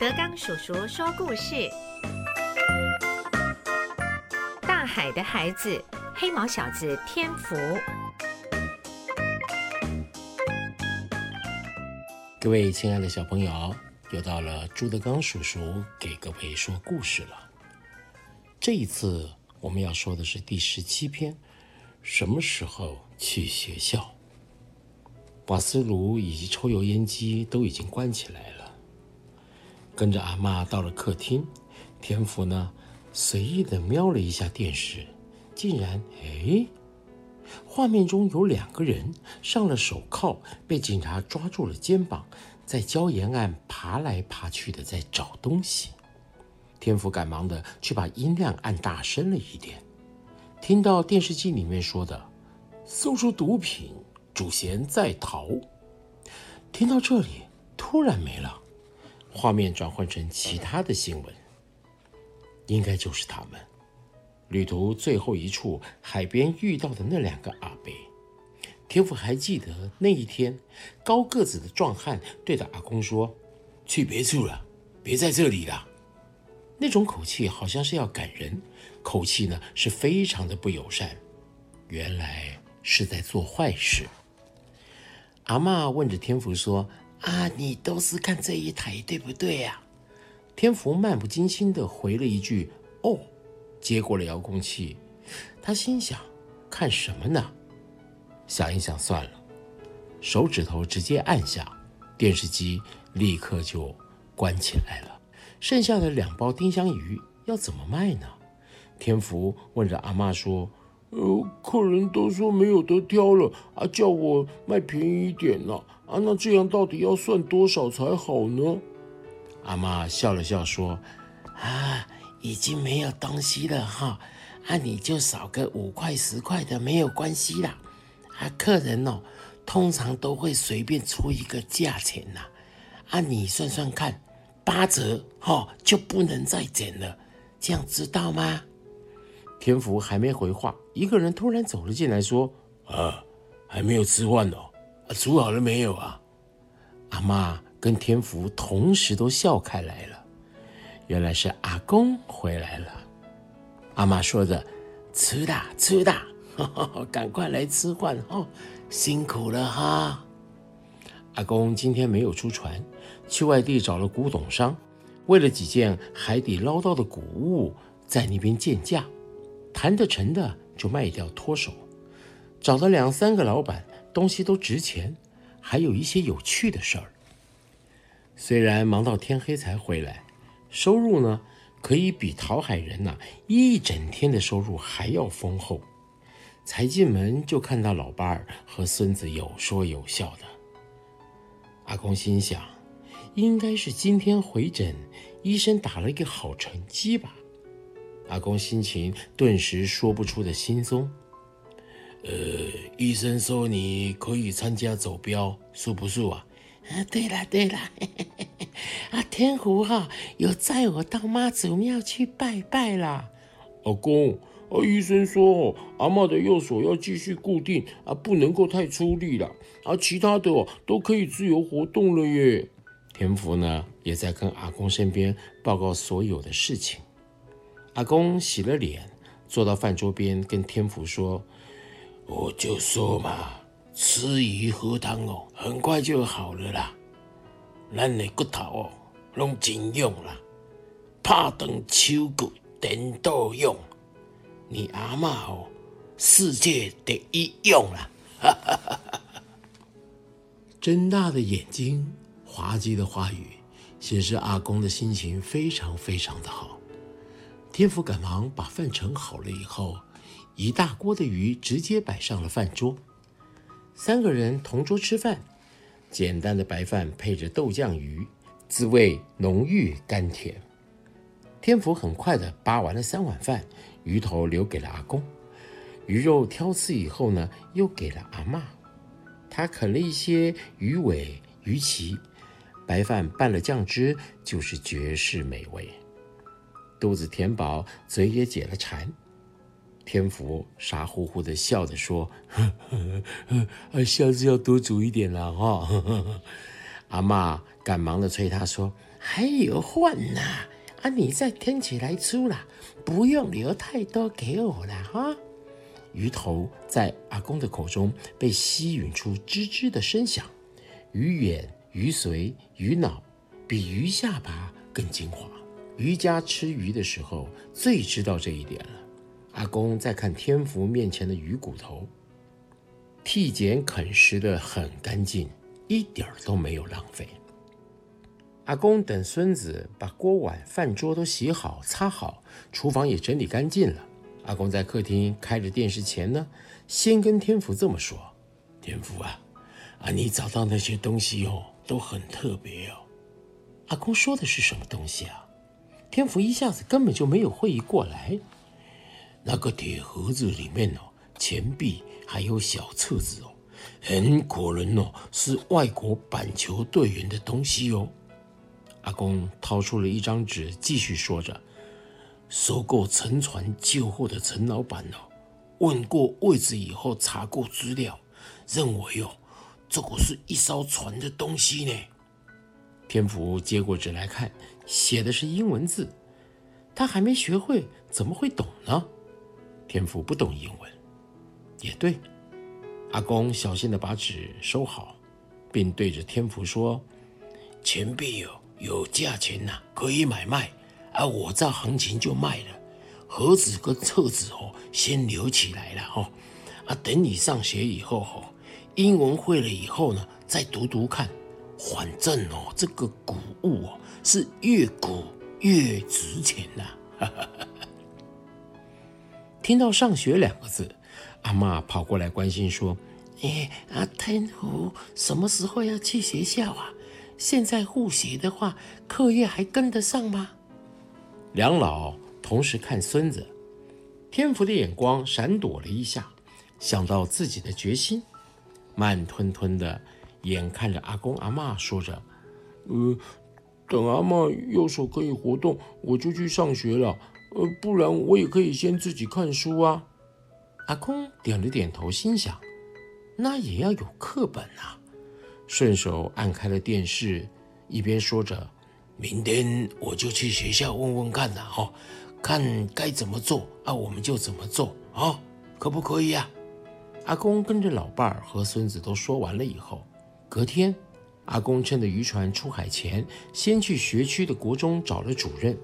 德刚叔叔说故事：大海的孩子，黑毛小子天福。各位亲爱的小朋友，又到了朱德刚叔叔给各位说故事了。这一次我们要说的是第十七篇：什么时候去学校？瓦斯炉以及抽油烟机都已经关起来了。跟着阿妈到了客厅，天福呢随意的瞄了一下电视，竟然哎，画面中有两个人上了手铐，被警察抓住了肩膀，在礁岩岸爬来爬去的在找东西。天福赶忙的去把音量按大声了一点，听到电视机里面说的“搜出毒品”。主嫌在逃，听到这里突然没了，画面转换成其他的新闻，应该就是他们旅途最后一处海边遇到的那两个阿伯。天父还记得那一天，高个子的壮汉对着阿公说：“去别处了，别在这里了。”那种口气好像是要赶人，口气呢是非常的不友善，原来是在做坏事。阿妈问着天福说：“啊，你都是看这一台对不对呀？”天福漫不经心地回了一句：“哦。”接过了遥控器，他心想：“看什么呢？”想一想算了，手指头直接按下，电视机立刻就关起来了。剩下的两包丁香鱼要怎么卖呢？天福问着阿妈说。呃，客人都说没有得挑了啊，叫我卖便宜一点了，啊那这样到底要算多少才好呢？阿妈笑了笑说：“啊，已经没有东西了哈，啊，你就少个五块十块的没有关系啦。啊，客人哦，通常都会随便出一个价钱呐，啊，你算算看，八折哈就不能再减了，这样知道吗？”天福还没回话，一个人突然走了进来，说：“啊，还没有吃饭哦，煮好了没有啊？”阿妈跟天福同时都笑开来了，原来是阿公回来了。阿妈说着：“吃的，吃的，赶快来吃饭哦，辛苦了哈。”阿公今天没有出船，去外地找了古董商，为了几件海底捞到的古物，在那边见价。谈得成的就卖掉脱手，找了两三个老板，东西都值钱，还有一些有趣的事儿。虽然忙到天黑才回来，收入呢可以比讨海人呐一整天的收入还要丰厚。才进门就看到老伴儿和孙子有说有笑的，阿公心想，应该是今天回诊，医生打了一个好成绩吧。阿公心情顿时说不出的轻松。呃，医生说你可以参加走标，是不是啊？啊，对了对了，啊，天湖哈有载我到妈祖庙去拜拜啦。老公，啊，医生说阿妈的右手要继续固定啊，不能够太出力了，啊，其他的都可以自由活动了耶。天福呢也在跟阿公身边报告所有的事情。阿公洗了脸，坐到饭桌边，跟天福说：“我就说嘛，吃鱼喝汤哦，很快就好了啦。咱的骨头哦，拢真用啦，拍断手骨等到用。你阿妈哦，世界第一用啦！”哈哈哈哈哈！睁大的眼睛，滑稽的话语，显示阿公的心情非常非常的好。天福赶忙把饭盛好了以后，一大锅的鱼直接摆上了饭桌。三个人同桌吃饭，简单的白饭配着豆酱鱼，滋味浓郁甘甜。天福很快的扒完了三碗饭，鱼头留给了阿公，鱼肉挑刺以后呢，又给了阿妈。他啃了一些鱼尾、鱼鳍，白饭拌了酱汁，就是绝世美味。肚子填饱，嘴也解了馋。天福傻乎乎的笑着说：“啊，下次要多煮一点了哈。”阿妈赶忙的催他说：“还有饭呐，啊，你再添起来吃啦，不用留太多给我了哈。”鱼头在阿公的口中被吸吮出吱吱的声响，鱼眼、鱼髓、鱼脑比鱼下巴更精华。渔家吃鱼的时候最知道这一点了。阿公在看天福面前的鱼骨头，剔剪啃食的很干净，一点儿都没有浪费。阿公等孙子把锅碗饭桌都洗好、擦好，厨房也整理干净了。阿公在客厅开着电视前呢，先跟天福这么说：“天福啊，啊，你找到那些东西哦，都很特别哦。”阿公说的是什么东西啊？天福一下子根本就没有会意过来。那个铁盒子里面哦，钱币还有小册子哦，很可能哦是外国板球队员的东西哦。阿公掏出了一张纸，继续说着：“收购沉船旧货的陈老板哦，问过位置以后查过资料，认为哦，这个是一艘船的东西呢。”天福接过纸来看，写的是英文字，他还没学会，怎么会懂呢？天福不懂英文，也对。阿公小心的把纸收好，并对着天福说：“钱币有有价钱呐，可以买卖。啊，我照行情就卖了。盒子跟册子哦，先留起来了哦。啊，等你上学以后哦，英文会了以后呢，再读读看。反正哦，这个古物哦，是越古越值钱呐。”听到“上学”两个字，阿妈跑过来关心说：“哎，阿天福什么时候要去学校啊？现在复习的话，课业还跟得上吗？”两老同时看孙子，天福的眼光闪躲了一下，想到自己的决心，慢吞吞的眼看着阿公阿妈说着：“呃，等阿妈右手可以活动，我就去上学了。”呃，不然我也可以先自己看书啊。阿公点了点头，心想：那也要有课本啊。顺手按开了电视，一边说着：“明天我就去学校问问看呐，哈，看该怎么做啊，我们就怎么做啊，可不可以呀？”阿公跟着老伴儿和孙子都说完了以后，隔天，阿公趁着渔船出海前，先去学区的国中找了主任。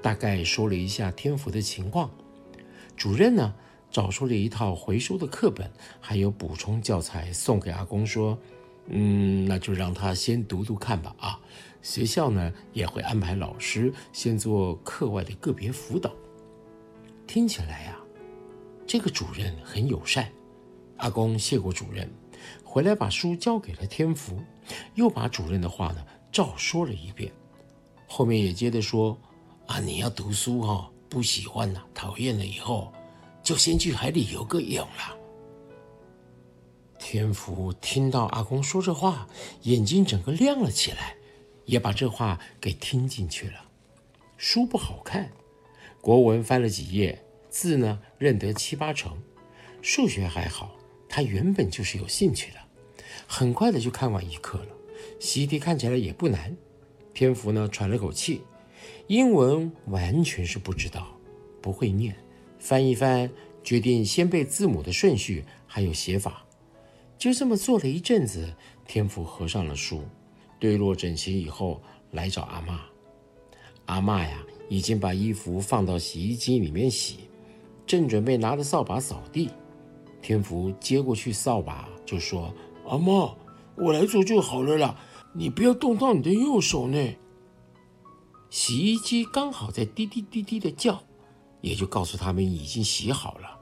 大概说了一下天福的情况，主任呢找出了一套回收的课本，还有补充教材送给阿公，说：“嗯，那就让他先读读看吧。啊，学校呢也会安排老师先做课外的个别辅导。”听起来呀，这个主任很友善。阿公谢过主任，回来把书交给了天福，又把主任的话呢照说了一遍，后面也接着说。啊，你要读书哈，不喜欢了，讨厌了以后，就先去海里游个泳啦。天福听到阿公说这话，眼睛整个亮了起来，也把这话给听进去了。书不好看，国文翻了几页，字呢认得七八成，数学还好，他原本就是有兴趣的，很快的就看完一课了。习题看起来也不难，天福呢喘了口气。英文完全是不知道，不会念，翻一翻，决定先背字母的顺序还有写法。就这么做了一阵子，天福合上了书，对落整齐以后，来找阿妈。阿妈呀，已经把衣服放到洗衣机里面洗，正准备拿着扫把扫地。天福接过去扫把，就说：“阿妈，我来做就好了啦，你不要动到你的右手呢。”洗衣机刚好在滴滴滴滴的叫，也就告诉他们已经洗好了。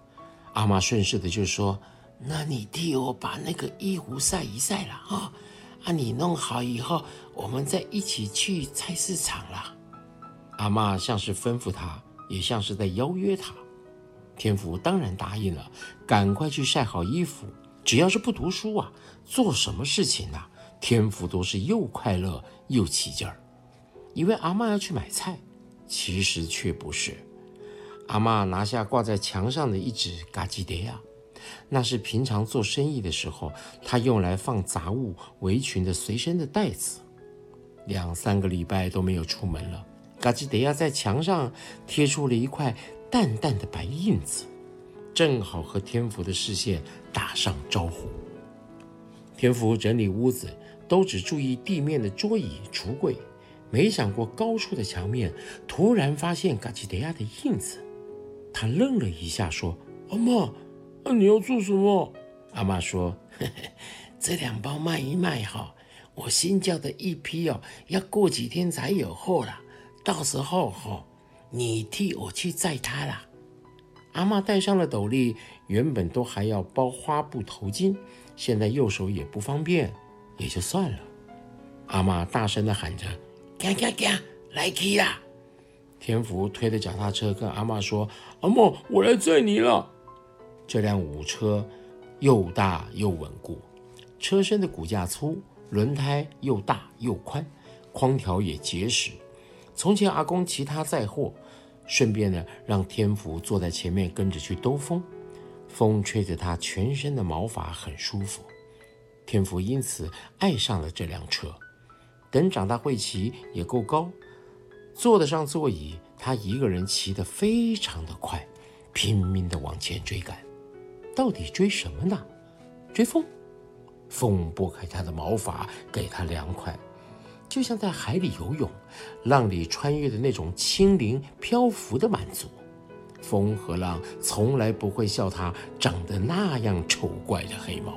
阿妈顺势的就说：“那你替我把那个衣服晒一晒了啊！啊，你弄好以后，我们再一起去菜市场啦。”阿妈像是吩咐他，也像是在邀约他。天福当然答应了，赶快去晒好衣服。只要是不读书啊，做什么事情啊，天福都是又快乐又起劲儿。以为阿妈要去买菜，其实却不是。阿妈拿下挂在墙上的一只嘎吉德亚，那是平常做生意的时候，她用来放杂物、围裙的随身的袋子。两三个礼拜都没有出门了。嘎吉德亚在墙上贴出了一块淡淡的白印子，正好和天福的视线打上招呼。天福整理屋子，都只注意地面的桌椅、橱柜，没想过高处的墙面。突然发现嘎吉德亚的印子，他愣了一下，说：“阿妈，你要做什么？”阿妈说：“ 这两包卖一卖哈，我新交的一批哦，要过几天才有货了。到时候哈，你替我去载它啦。”阿妈戴上了斗笠，原本都还要包花布头巾。现在右手也不方便，也就算了。阿妈大声地喊着：“嘎嘎嘎，来去啦！”天福推着脚踏车跟阿妈说：“阿妈，我来载你了。”这辆五车又大又稳固，车身的骨架粗，轮胎又大又宽，框条也结实。从前阿公骑它载货，顺便呢让天福坐在前面跟着去兜风。风吹着他全身的毛发，很舒服。天福因此爱上了这辆车。等长大会骑，也够高，坐得上座椅。他一个人骑得非常的快，拼命地往前追赶。到底追什么呢？追风。风拨开他的毛发，给他凉快，就像在海里游泳，浪里穿越的那种轻灵漂浮的满足。风和浪从来不会笑他长得那样丑怪的黑毛。